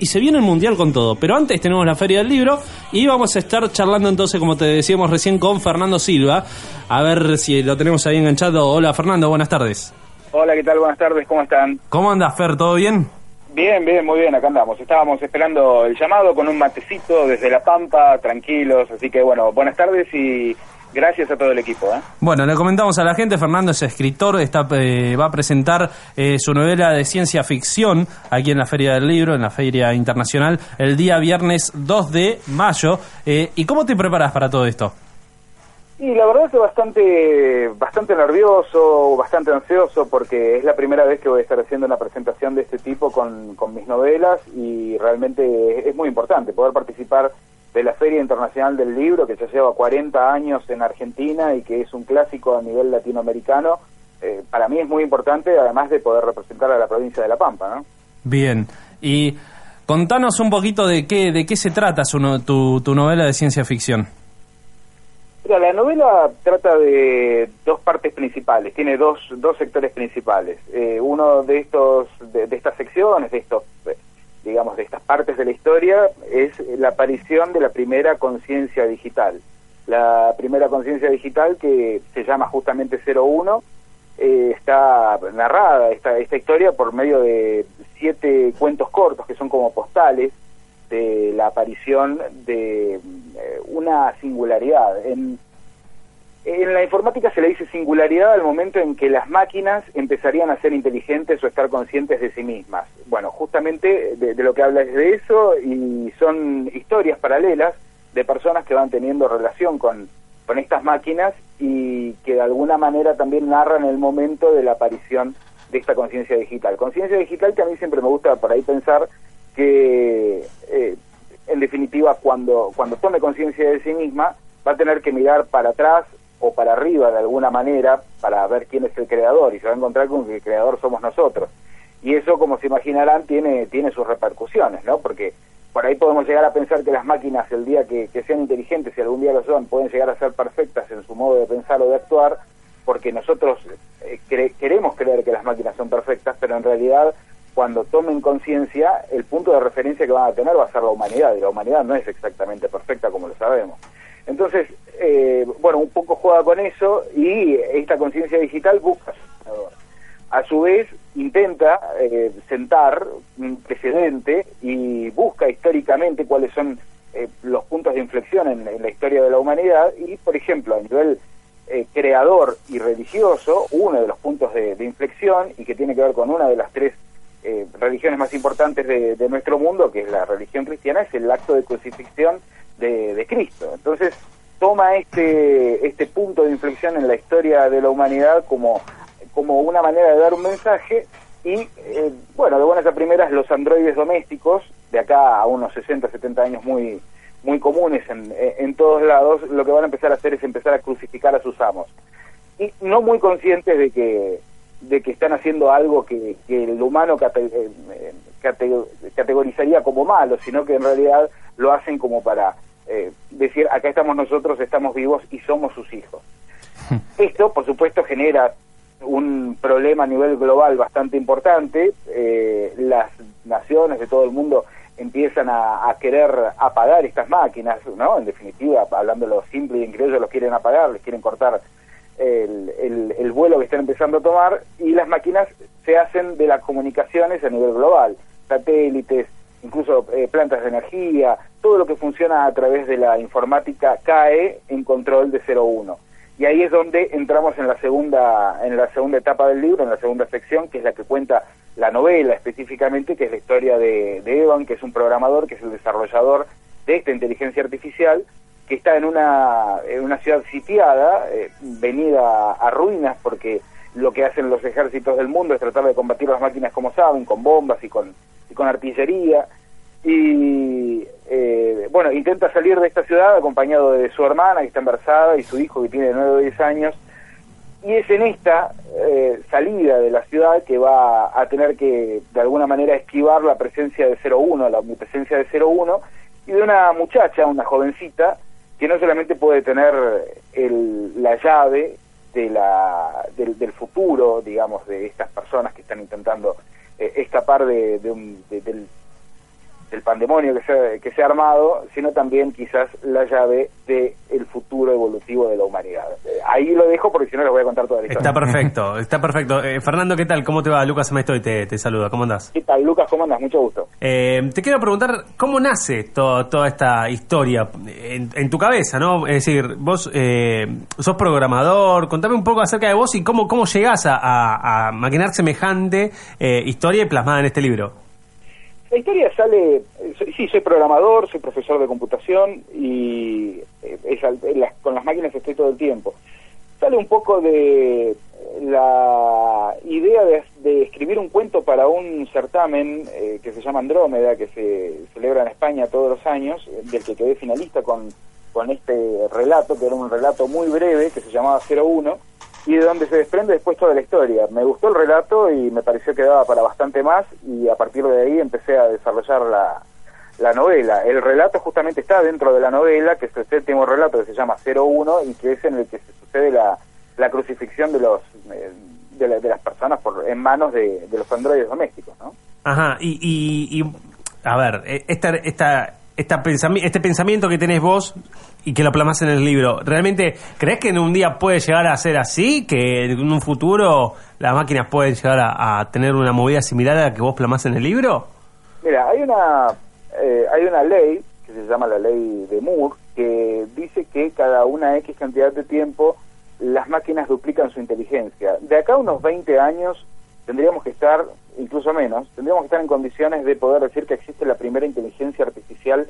Y se viene el Mundial con todo, pero antes tenemos la Feria del Libro y vamos a estar charlando entonces, como te decíamos recién, con Fernando Silva. A ver si lo tenemos ahí enganchado. Hola Fernando, buenas tardes. Hola, ¿qué tal? Buenas tardes, ¿cómo están? ¿Cómo andas, Fer? ¿Todo bien? Bien, bien, muy bien, acá andamos. Estábamos esperando el llamado con un matecito desde La Pampa, tranquilos, así que bueno, buenas tardes y Gracias a todo el equipo. ¿eh? Bueno, le comentamos a la gente, Fernando es escritor, está, eh, va a presentar eh, su novela de ciencia ficción aquí en la Feria del Libro, en la Feria Internacional, el día viernes 2 de mayo. ¿Y cómo te preparas para todo esto? Y la verdad es bastante, bastante nervioso, bastante ansioso, porque es la primera vez que voy a estar haciendo una presentación de este tipo con, con mis novelas y realmente es muy importante poder participar de la Feria Internacional del Libro, que ya lleva 40 años en Argentina y que es un clásico a nivel latinoamericano, eh, para mí es muy importante, además de poder representar a la provincia de La Pampa. ¿no? Bien, y contanos un poquito de qué, de qué se trata su, tu, tu novela de ciencia ficción. Mira, la novela trata de dos partes principales, tiene dos, dos sectores principales. Eh, uno de estos, de, de, estas secciones, de estos digamos, de estas partes de la historia es la aparición de la primera conciencia digital. La primera conciencia digital que se llama justamente 01 eh, está narrada esta, esta historia por medio de siete cuentos cortos que son como postales de la aparición de eh, una singularidad. En, en la informática se le dice singularidad al momento en que las máquinas empezarían a ser inteligentes o estar conscientes de sí mismas. Bueno, justamente de, lo que habla es de eso y son historias paralelas de personas que van teniendo relación con, con estas máquinas y que de alguna manera también narran el momento de la aparición de esta conciencia digital. Conciencia digital que a mí siempre me gusta por ahí pensar que, eh, en definitiva, cuando, cuando tome conciencia de sí misma, va a tener que mirar para atrás o para arriba de alguna manera para ver quién es el creador y se va a encontrar con que el creador somos nosotros. Y eso, como se imaginarán, tiene, tiene sus repercusiones, ¿no? Porque por ahí podemos llegar a pensar que las máquinas, el día que, sean inteligentes, si algún día lo son, pueden llegar a ser perfectas en su modo de pensar o de actuar, porque nosotros eh, queremos creer que las máquinas son perfectas, pero en realidad cuando tomen conciencia, el punto de referencia que van a tener va a ser la humanidad, y la humanidad no es exactamente perfecta como lo sabemos. Entonces, eh, bueno, un poco juega con eso y esta conciencia digital busca a su vez intenta eh, sentar un precedente y busca históricamente cuáles son eh, los puntos de inflexión en, la historia de la humanidad y, por ejemplo, a nivel creador y religioso, uno de los puntos de, inflexión y que tiene que ver con una de las tres religiones más importantes de, nuestro mundo, que es la religión cristiana, es el acto de crucifixión de, Cristo. Entonces toma este, este punto de inflexión en la historia de la humanidad como, como una manera de dar un mensaje y, eh, bueno, de buenas a primeras los androides domésticos, de acá a unos 60, 70 años muy, muy comunes en, en todos lados, lo que van a empezar a hacer es empezar a crucificar a sus amos. Y no muy conscientes de que de que están haciendo algo que, que el humano eh, categorizaría como malo, sino que en realidad lo hacen como para eh, decir, acá estamos nosotros, estamos vivos y somos sus hijos. Esto, por supuesto, genera un problema a nivel global bastante importante. Eh, las naciones de todo el mundo empiezan a, querer apagar estas máquinas, ¿no? En definitiva, hablando lo simple y en criollo, los quieren apagar, les quieren cortar el, el, el, vuelo que están empezando a tomar y las máquinas se hacen de las comunicaciones a nivel global, satélites, incluso eh, plantas de energía, todo lo que funciona a través de la informática cae en control de 0,1. Y ahí es donde entramos en la segunda en la segunda etapa del libro, en la segunda sección, que es la que cuenta la novela específicamente, que es la historia de, Evan, que es un programador, que es el desarrollador de esta inteligencia artificial, que está en una, en una ciudad sitiada, eh, venida a ruinas, porque lo que hacen los ejércitos del mundo es tratar de combatir las máquinas como saben, con bombas y con con artillería. Y eh, bueno, intenta salir de esta ciudad acompañado de su hermana que está embarazada y su hijo que tiene 9 o 10 años. Y es en esta eh, salida de la ciudad que va a tener que de alguna manera esquivar la presencia de 01, la omnipresencia de 01 y de una muchacha, una jovencita que no solamente puede tener el, la llave de la, del, del futuro, digamos, de estas personas que están intentando eh, escapar de, un, del pandemonio que se, que se ha armado, sino también quizás la llave del el futuro evolutivo de la humanidad. Eh, ahí lo dejo porque si no les voy a contar toda la historia. Está perfecto, está perfecto. Eh, Fernando, ¿qué tal? ¿Cómo te va? Lucas Maestoy te, te saluda. ¿Cómo andás? ¿Qué tal, Lucas? ¿Cómo andas? Mucho gusto. Eh, te quiero preguntar, ¿cómo nace toda esta historia en, tu cabeza, no? Es decir, vos sos programador, contame un poco acerca de vos y cómo, cómo llegás a, a, a maquinar semejante historia y plasmada en este libro. La historia sale, sí, soy programador, soy profesor de computación y eh, con las máquinas estoy todo el tiempo. Sale un poco de la idea de, escribir un cuento para un certamen eh, que se llama Andrómeda, que se celebra en España todos los años, del que quedé finalista con, con este relato, que era un relato muy breve, que se llamaba 01, y de donde se desprende después toda la historia. Me gustó el relato y me pareció que daba para bastante más y a partir de ahí empecé a desarrollar la, la novela. El relato justamente está dentro de la novela, que es el séptimo relato que se llama 01 y que es en el que se sucede la, la crucifixión de los eh, de, las personas por, en manos de, los androides domésticos, ¿no? Ajá, y, y, y a ver, e, esta, esta, esta este pensamiento que tenés vos y que lo plasmas en el libro, ¿realmente crees que en un día puede llegar a ser así? ¿Que en un futuro las máquinas pueden llegar a, tener una movida similar a la que vos plasmas en el libro? Mira, hay una, eh, hay una ley que se llama la ley de Moore que dice que cada una X cantidad de tiempo las máquinas duplican su inteligencia. De acá a unos 20 años tendríamos que estar, incluso menos, tendríamos que estar en condiciones de poder decir que existe la primera inteligencia artificial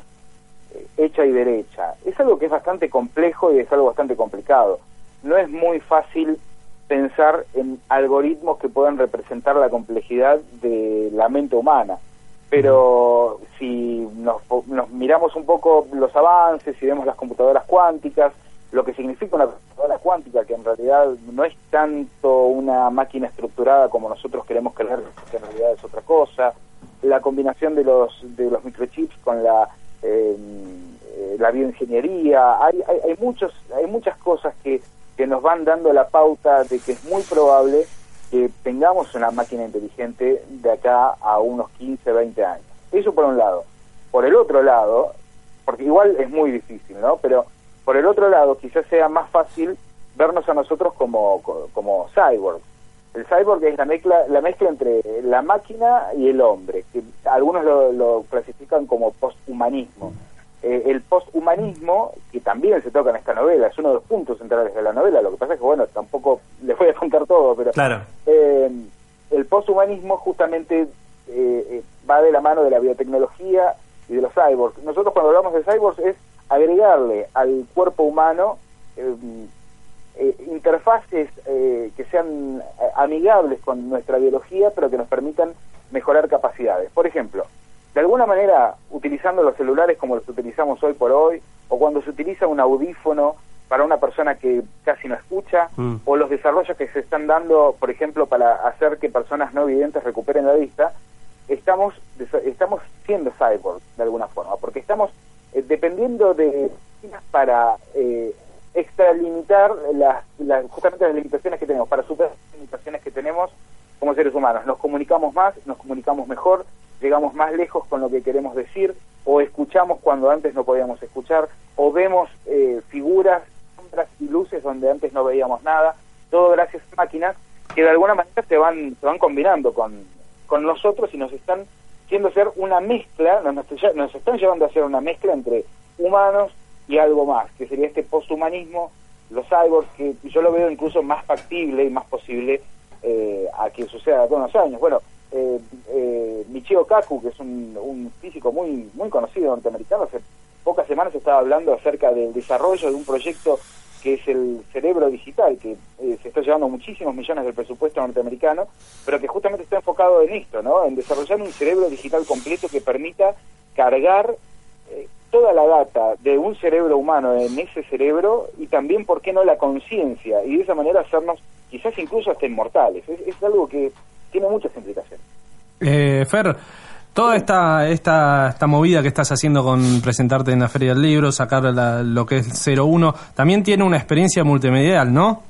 hecha y derecha. Es algo que es bastante complejo y es algo bastante complicado. No es muy fácil pensar en algoritmos que puedan representar la complejidad de la mente humana. Pero si nos, miramos un poco los avances, si vemos las computadoras cuánticas, lo que significa una computadora cuántica, que en realidad no es tanto una máquina estructurada como nosotros queremos creer, que en realidad es otra cosa, la combinación de los, de los microchips con la eh, la bioingeniería, hay, hay, hay, muchos, hay muchas cosas que, que nos van dando la pauta de que es muy probable que tengamos una máquina inteligente de acá a unos 15, 20 años. Eso por un lado. Por el otro lado, porque igual es muy difícil, ¿no? Pero por el otro lado quizás sea más fácil vernos a nosotros como, como cyborg. El cyborg es la mezcla, la mezcla entre la máquina y el hombre, que algunos lo, lo clasifican como posthumanismo. Eh, el posthumanismo, que también se toca en esta novela, es uno de los puntos centrales de la novela, lo que pasa es que, bueno, tampoco les voy a contar todo, pero claro. eh, el posthumanismo justamente eh, va de la mano de la biotecnología y de los cyborgs. Nosotros cuando hablamos de cyborgs es agregarle al cuerpo humano interfaces que sean amigables con nuestra biología, pero que nos permitan mejorar capacidades. Por ejemplo, de alguna manera utilizando los celulares como los utilizamos hoy por hoy, o cuando se utiliza un audífono para una persona que casi no escucha, mm. o los desarrollos que se están dando, por ejemplo, para hacer que personas no evidentes recuperen la vista, estamos, estamos siendo cyborg de alguna forma, porque estamos eh, dependiendo de para eh, extralimitar las, las, justamente las limitaciones que tenemos, para superar las limitaciones que tenemos como seres humanos. Nos comunicamos más, nos comunicamos mejor, llegamos más lejos con lo que queremos decir, o escuchamos cuando antes no podíamos escuchar, o vemos eh, figuras, sombras y luces donde antes no veíamos nada, todo gracias a máquinas que de alguna manera se van, se van combinando con, con nosotros y nos están haciendo ser una mezcla, nos, están llevando a hacer una mezcla entre humanos y algo más, que sería este posthumanismo, los cyborgs, que yo lo veo incluso más factible y más posible eh, a que suceda de unos años. Bueno, eh, eh, Michio Kaku, que es un, físico muy, muy conocido norteamericano, hace pocas semanas estaba hablando acerca del desarrollo de un proyecto que es el cerebro digital, que eh, se está llevando muchísimos millones del presupuesto norteamericano, pero que justamente está enfocado en esto, ¿no? En desarrollar un cerebro digital completo que permita cargar eh, toda la data de un cerebro humano en ese cerebro y también, ¿por qué no, la conciencia? Y de esa manera hacernos quizás incluso hasta inmortales. es algo que tiene muchas implicaciones. Eh, Fer, toda esta, esta, esta movida que estás haciendo con presentarte en la Feria del Libro, sacar lo que es 01, también tiene una experiencia multimedial, ¿no?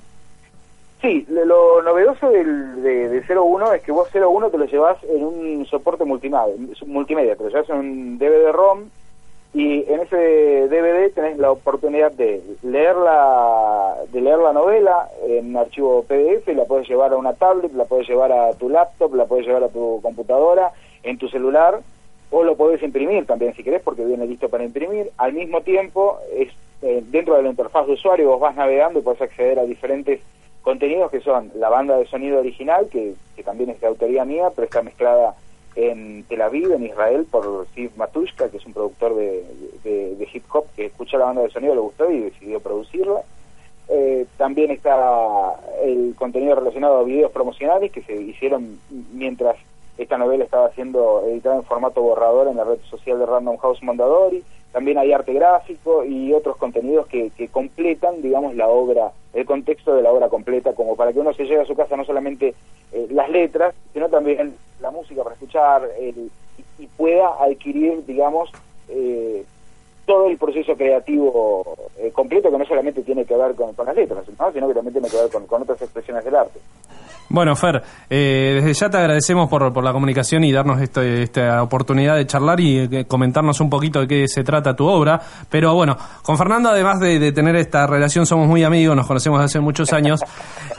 Sí, lo, lo novedoso del, de, de 01 es que vos 01 te lo llevas en un soporte multimedia, multimedia, te lo llevas en un DVD-ROM y en ese DVD tenés la oportunidad de leer la, de leer la novela en archivo PDF, la puedes llevar a una tablet, la puedes llevar a tu laptop, la puedes llevar a tu computadora, en tu celular, o lo podés imprimir también si querés porque viene listo para imprimir. Al mismo tiempo, es eh, dentro de la interfaz de usuario vos vas navegando y puedes acceder a diferentes contenidos que son la banda de sonido original, que, que también es de autoría mía, pero está mezclada en Tel Aviv, en Israel, por Steve Matushka, que es un productor de, hip hop que escucha la banda de sonido, le gustó y decidió producirla. Eh, también está el contenido relacionado a videos promocionales que se hicieron mientras esta novela estaba siendo editada en formato borrador en la red social de Random House Mondadori. También hay arte gráfico y otros contenidos que completan, digamos, la obra, el contexto de la obra completa, como para que uno se lleve a su casa no solamente eh, las letras, sino también la música para escuchar y, y, pueda adquirir, digamos, eh, todo el proceso creativo eh, completo que no solamente tiene que ver con, las letras, ¿no? sino que también tiene que ver con, con otras expresiones del arte. Bueno, Fer, eh, desde ya te agradecemos por, por la comunicación y darnos este, esta oportunidad de charlar y eh, comentarnos un poquito de qué se trata tu obra. Pero bueno, con Fernando, además de, de tener esta relación, somos muy amigos, nos conocemos hace muchos años.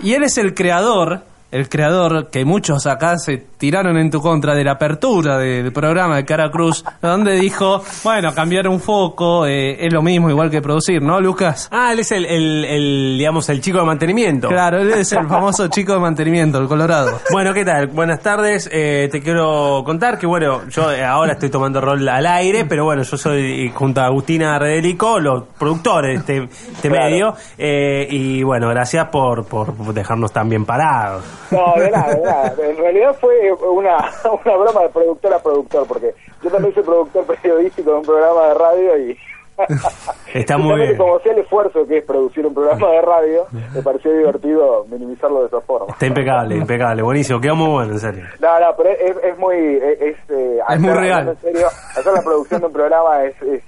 Y él es el creador el creador que muchos acá se tiraron en tu contra de la apertura de- del programa de Cara Cruz, donde dijo, bueno, cambiar un foco eh, es lo mismo, igual que producir, ¿no, Lucas? Ah, él es el, el, el, digamos, el chico de mantenimiento. Claro, él es el famoso chico de mantenimiento, el Colorado. Bueno, ¿qué tal? Buenas tardes. Eh, te quiero contar que, bueno, yo eh, ahora estoy tomando rol al aire, pero bueno, yo soy junto a Agustina Redelico, los productores de este, este Claro. medio. eh, y bueno, gracias por, por dejarnos tan bien parados. No, de nada, de nada. En realidad fue una, una broma de productor a productor, porque yo también soy productor periodístico de un programa de radio y... Está muy bien. Como sé el esfuerzo que es producir un programa de radio, me pareció divertido minimizarlo de esa forma. Está impecable, impecable, buenísimo, quedó muy bueno, en serio. No, no, pero es, es muy... Es, es, eh, muy real. En serio, hacer la producción de un programa es, es,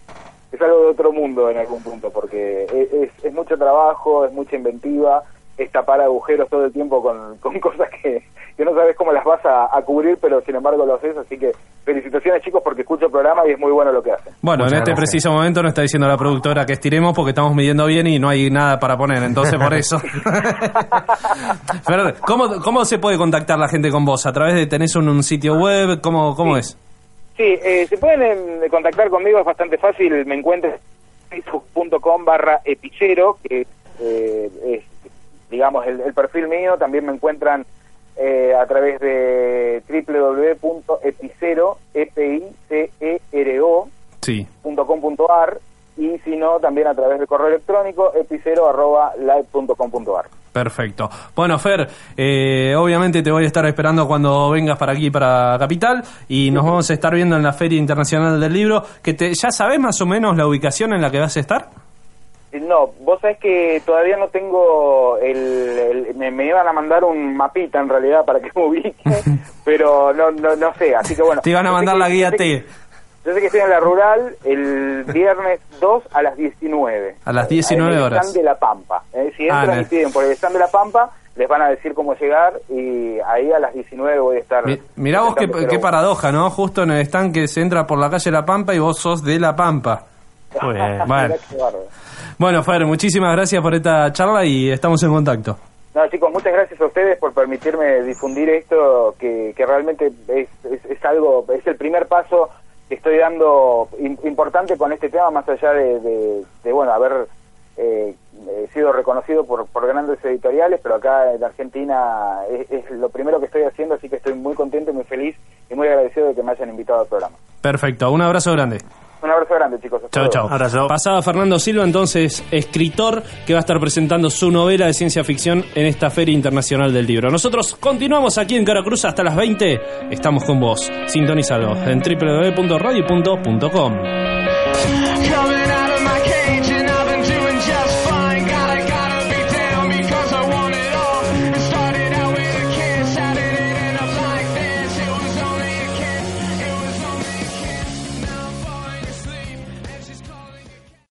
es algo de otro mundo en algún punto, porque es, es, es mucho trabajo, es mucha inventiva, es tapar agujeros todo el tiempo con, con cosas que, que no sabes cómo las vas a, a cubrir, pero sin embargo lo haces, así que felicitaciones chicos porque escucho el programa y es muy bueno lo que hacen. Bueno, Muchas en este gracias. preciso momento nos está diciendo la productora que estiremos porque estamos midiendo bien y no hay nada para poner, entonces por eso. Pero, ¿cómo, ¿cómo se puede contactar la gente con vos? ¿A través de tenés un, un sitio web? ¿Cómo, cómo es? Sí, eh, se pueden eh, contactar conmigo, es bastante fácil, me encuentran en facebook.com barra epicero, que eh, es, digamos, el, el perfil mío, también me encuentran eh, a través de www.epicero, e y si no, también a través del correo electrónico epicero arroba live.com.ar. Perfecto. Bueno, Fer, eh, obviamente te voy a estar esperando cuando vengas para aquí, para Capital, y nos vamos a estar viendo en la Feria Internacional del Libro, que te, ¿ya sabes más o menos la ubicación en la que vas a estar? No, vos sabés que todavía no tengo el... el- me, me iban a mandar un mapita en realidad para que me ubique, pero no, no, no sé, así que bueno. Te iban a mandar que- la guía que- T. Yo sé que estoy en la rural el viernes 2 a las 19. A las 19 En el horas. stand de La Pampa. Eh, si Ah, entran en y piden por el stand de La Pampa, les van a decir cómo llegar y ahí a las 19 voy a estar... Mi- Mirá vos qué, qué paradoja, ¿no? Justo en el stand que se entra por la calle La Pampa y vos sos de La Pampa. Muy bien. Bueno. Bueno, Fer, muchísimas gracias por esta charla y estamos en contacto. No, chicos, muchas gracias a ustedes por permitirme difundir esto, que, que realmente es, es, es algo, es el primer paso que estoy dando im- importante con este tema, más allá de, de, de, bueno, haber eh, eh, sido reconocido por, por grandes editoriales, pero acá en Argentina es, es lo primero que estoy haciendo, así que estoy muy contento muy feliz y muy agradecido de que me hayan invitado al programa. Perfecto, un abrazo grande. Un abrazo grande, chicos. Chao, chao. Abrazo. Pasaba Fernando Silva, entonces escritor, que va a estar presentando su novela de ciencia ficción en esta Feria Internacional del Libro. Nosotros continuamos aquí en Caracruz hasta las 20. Estamos con vos. Sintonizado en www.radio.com.